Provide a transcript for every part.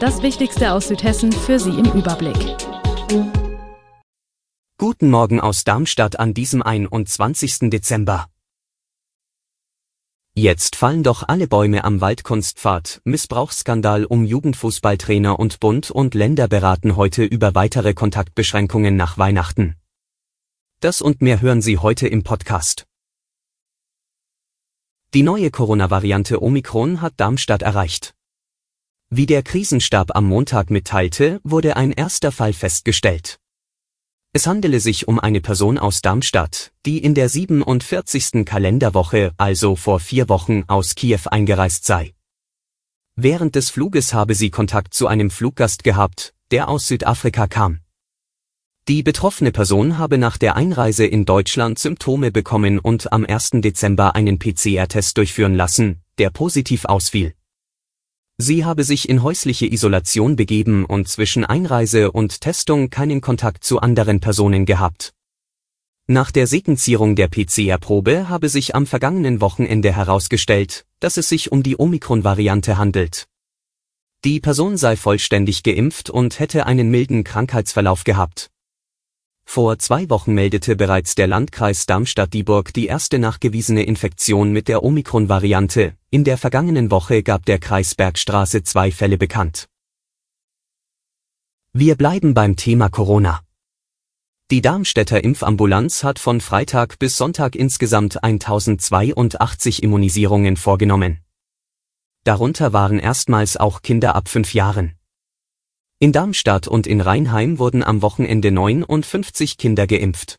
Das Wichtigste aus Südhessen für Sie im Überblick. Guten Morgen aus Darmstadt an diesem 21. Dezember. Jetzt fallen doch alle Bäume am Waldkunstpfad. Missbrauchsskandal um Jugendfußballtrainer und Bund und Länder beraten heute über weitere Kontaktbeschränkungen nach Weihnachten. Das und mehr hören Sie heute im Podcast. Die neue Corona-Variante Omikron hat Darmstadt erreicht. Wie der Krisenstab am Montag mitteilte, wurde ein erster Fall festgestellt. Es handele sich um eine Person aus Darmstadt, die in der 47. Kalenderwoche, also vor vier Wochen, aus Kiew eingereist sei. Während des Fluges habe sie Kontakt zu einem Fluggast gehabt, der aus Südafrika kam. Die betroffene Person habe nach der Einreise in Deutschland Symptome bekommen und am 1. Dezember einen PCR-Test durchführen lassen, der positiv ausfiel. Sie habe sich in häusliche Isolation begeben und zwischen Einreise und Testung keinen Kontakt zu anderen Personen gehabt. Nach der Sequenzierung der PCR-Probe habe sich am vergangenen Wochenende herausgestellt, dass es sich um die Omikron-Variante handelt. Die Person sei vollständig geimpft und hätte einen milden Krankheitsverlauf gehabt. Vor zwei Wochen meldete bereits der Landkreis Darmstadt-Dieburg die erste nachgewiesene Infektion mit der Omikron-Variante, in der vergangenen Woche gab der Kreis Bergstraße zwei Fälle bekannt. Wir bleiben beim Thema Corona. Die Darmstädter Impfambulanz hat von Freitag bis Sonntag insgesamt 1082 Immunisierungen vorgenommen. Darunter waren erstmals auch Kinder ab fünf Jahren. In Darmstadt und in Rheinheim wurden am Wochenende 59 Kinder geimpft.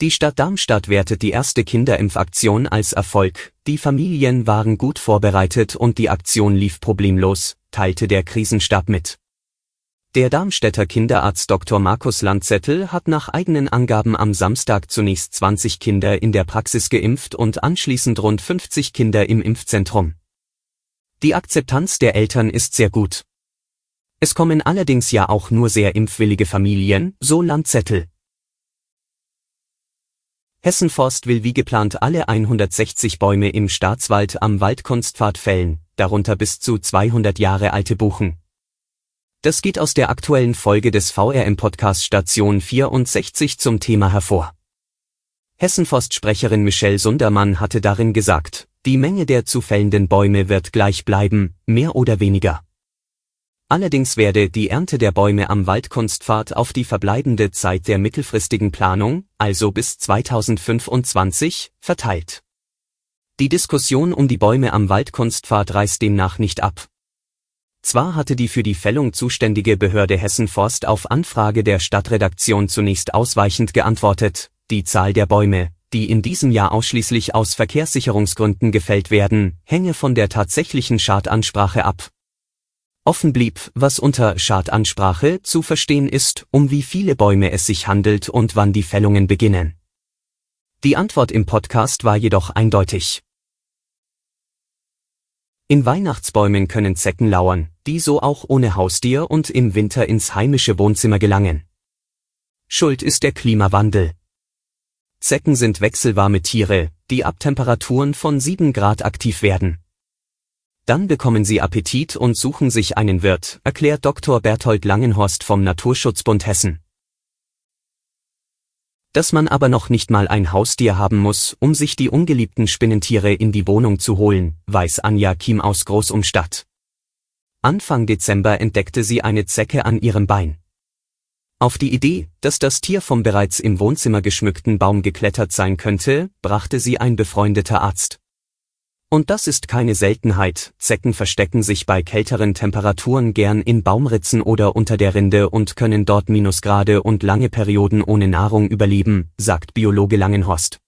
Die Stadt Darmstadt wertet die erste Kinderimpfaktion als Erfolg, die Familien waren gut vorbereitet und die Aktion lief problemlos, teilte der Krisenstab mit. Der Darmstädter Kinderarzt Dr. Markus Landzettel hat nach eigenen Angaben am Samstag zunächst 20 Kinder in der Praxis geimpft und anschließend rund 50 Kinder im Impfzentrum. Die Akzeptanz der Eltern ist sehr gut. Es kommen allerdings ja auch nur sehr impfwillige Familien, so Landzettel. Hessenforst will wie geplant alle 160 Bäume im Staatswald am Waldkunstpfad fällen, darunter bis zu 200 Jahre alte Buchen. Das geht aus der aktuellen Folge des VRM-Podcast Station 64 zum Thema hervor. Hessenforst-Sprecherin Michelle Sundermann hatte darin gesagt, die Menge der zu fällenden Bäume wird gleich bleiben, mehr oder weniger. Allerdings werde die Ernte der Bäume am Waldkunstpfad auf die verbleibende Zeit der mittelfristigen Planung, also bis 2025, verteilt. Die Diskussion um die Bäume am Waldkunstpfad reißt demnach nicht ab. Zwar hatte die für die Fällung zuständige Behörde Hessen Forst auf Anfrage der Stadtredaktion zunächst ausweichend geantwortet, die Zahl der Bäume, die in diesem Jahr ausschließlich aus Verkehrssicherungsgründen gefällt werden, hänge von der tatsächlichen Schadansprache ab. Offen blieb, was unter Schadansprache zu verstehen ist, um wie viele Bäume es sich handelt und wann die Fällungen beginnen. Die Antwort im Podcast war jedoch eindeutig. In Weihnachtsbäumen können Zecken lauern, die so auch ohne Haustier und im Winter ins heimische Wohnzimmer gelangen. Schuld ist der Klimawandel. Zecken sind wechselwarme Tiere, die ab Temperaturen von 7 Grad aktiv werden. Dann bekommen sie Appetit und suchen sich einen Wirt, erklärt Dr. Berthold Langenhorst vom Naturschutzbund Hessen. Dass man aber noch nicht mal ein Haustier haben muss, um sich die ungeliebten Spinnentiere in die Wohnung zu holen, weiß Anja Kim aus Großumstadt. Anfang Dezember entdeckte sie eine Zecke an ihrem Bein. Auf die Idee, dass das Tier vom bereits im Wohnzimmer geschmückten Baum geklettert sein könnte, brachte sie ein befreundeter Arzt. Und das ist keine Seltenheit, Zecken verstecken sich bei kälteren Temperaturen gern in Baumritzen oder unter der Rinde und können dort Minusgrade und lange Perioden ohne Nahrung überleben, sagt Biologe Langenhorst.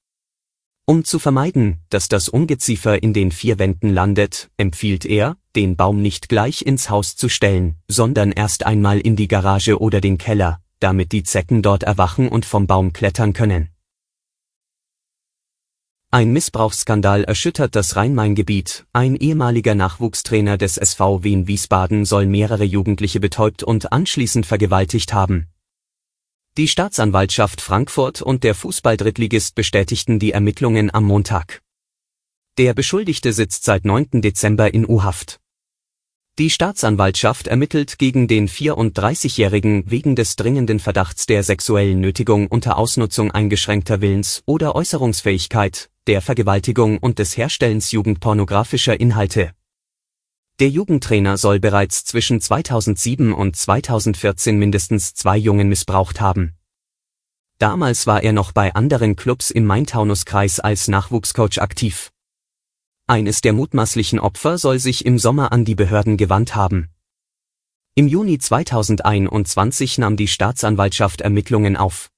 Um zu vermeiden, dass das Ungeziefer in den vier Wänden landet, empfiehlt er, den Baum nicht gleich ins Haus zu stellen, sondern erst einmal in die Garage oder den Keller, damit die Zecken dort erwachen und vom Baum klettern können. Ein Missbrauchsskandal erschüttert das Rhein-Main-Gebiet. Ein ehemaliger Nachwuchstrainer des SV Wien Wiesbaden soll mehrere Jugendliche betäubt und anschließend vergewaltigt haben. Die Staatsanwaltschaft Frankfurt und der Fußballdrittligist bestätigten die Ermittlungen am Montag. Der Beschuldigte sitzt seit 9. Dezember in U-Haft. Die Staatsanwaltschaft ermittelt gegen den 34-Jährigen wegen des dringenden Verdachts der sexuellen Nötigung unter Ausnutzung eingeschränkter Willens- oder Äußerungsfähigkeit, der Vergewaltigung und des Herstellens jugendpornografischer Inhalte. Der Jugendtrainer soll bereits zwischen 2007 und 2014 mindestens zwei Jungen missbraucht haben. Damals war er noch bei anderen Clubs im Main-Taunus-Kreis als Nachwuchscoach aktiv. Eines der mutmaßlichen Opfer soll sich im Sommer an die Behörden gewandt haben. Im Juni 2021 nahm die Staatsanwaltschaft Ermittlungen auf.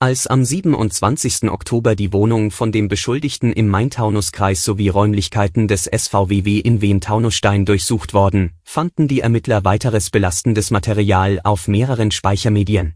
Als am 27. Oktober die Wohnung von dem Beschuldigten im Main-Taunus-Kreis sowie Räumlichkeiten des SVWW in Wien-Taunusstein durchsucht worden, fanden die Ermittler weiteres belastendes Material auf mehreren Speichermedien.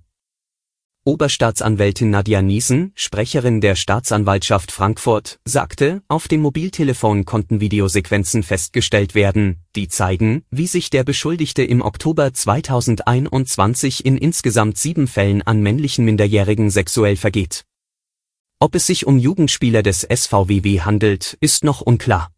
Oberstaatsanwältin Nadja Niesen, Sprecherin der Staatsanwaltschaft Frankfurt, sagte, auf dem Mobiltelefon konnten Videosequenzen festgestellt werden, die zeigen, wie sich der Beschuldigte im Oktober 2021 in insgesamt sieben Fällen an männlichen Minderjährigen sexuell vergeht. Ob es sich um Jugendspieler des SVWW handelt, ist noch unklar.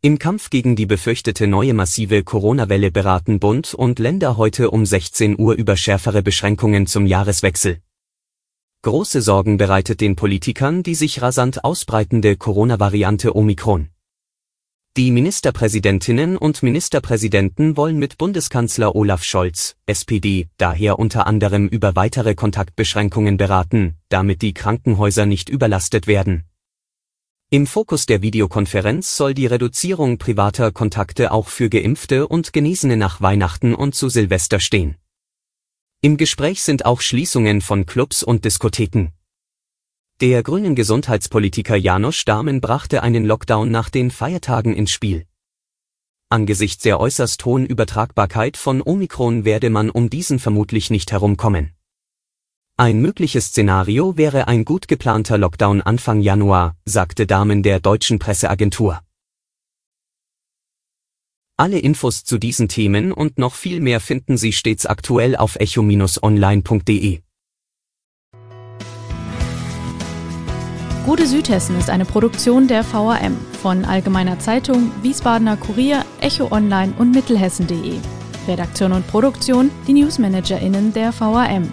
Im Kampf gegen die befürchtete neue massive Corona-Welle beraten Bund und Länder heute um 16 Uhr über schärfere Beschränkungen zum Jahreswechsel. Große Sorgen bereitet den Politikern die sich rasant ausbreitende Corona-Variante Omikron. Die Ministerpräsidentinnen und Ministerpräsidenten wollen mit Bundeskanzler Olaf Scholz, SPD, daher unter anderem über weitere Kontaktbeschränkungen beraten, damit die Krankenhäuser nicht überlastet werden. Im Fokus der Videokonferenz soll die Reduzierung privater Kontakte auch für Geimpfte und Genesene nach Weihnachten und zu Silvester stehen. Im Gespräch sind auch Schließungen von Clubs und Diskotheken. Der grünen Gesundheitspolitiker Janusz Dahmen brachte einen Lockdown nach den Feiertagen ins Spiel. Angesichts der äußerst hohen Übertragbarkeit von Omikron werde man um diesen vermutlich nicht herumkommen. Ein mögliches Szenario wäre ein gut geplanter Lockdown Anfang Januar, sagte Damen der deutschen Presseagentur. Alle Infos zu diesen Themen und noch viel mehr finden Sie stets aktuell auf echo-online.de. Gute Südhessen ist eine Produktion der VRM von Allgemeiner Zeitung, Wiesbadener Kurier, Echo Online und Mittelhessen.de. Redaktion und Produktion die NewsmanagerInnen der VRM.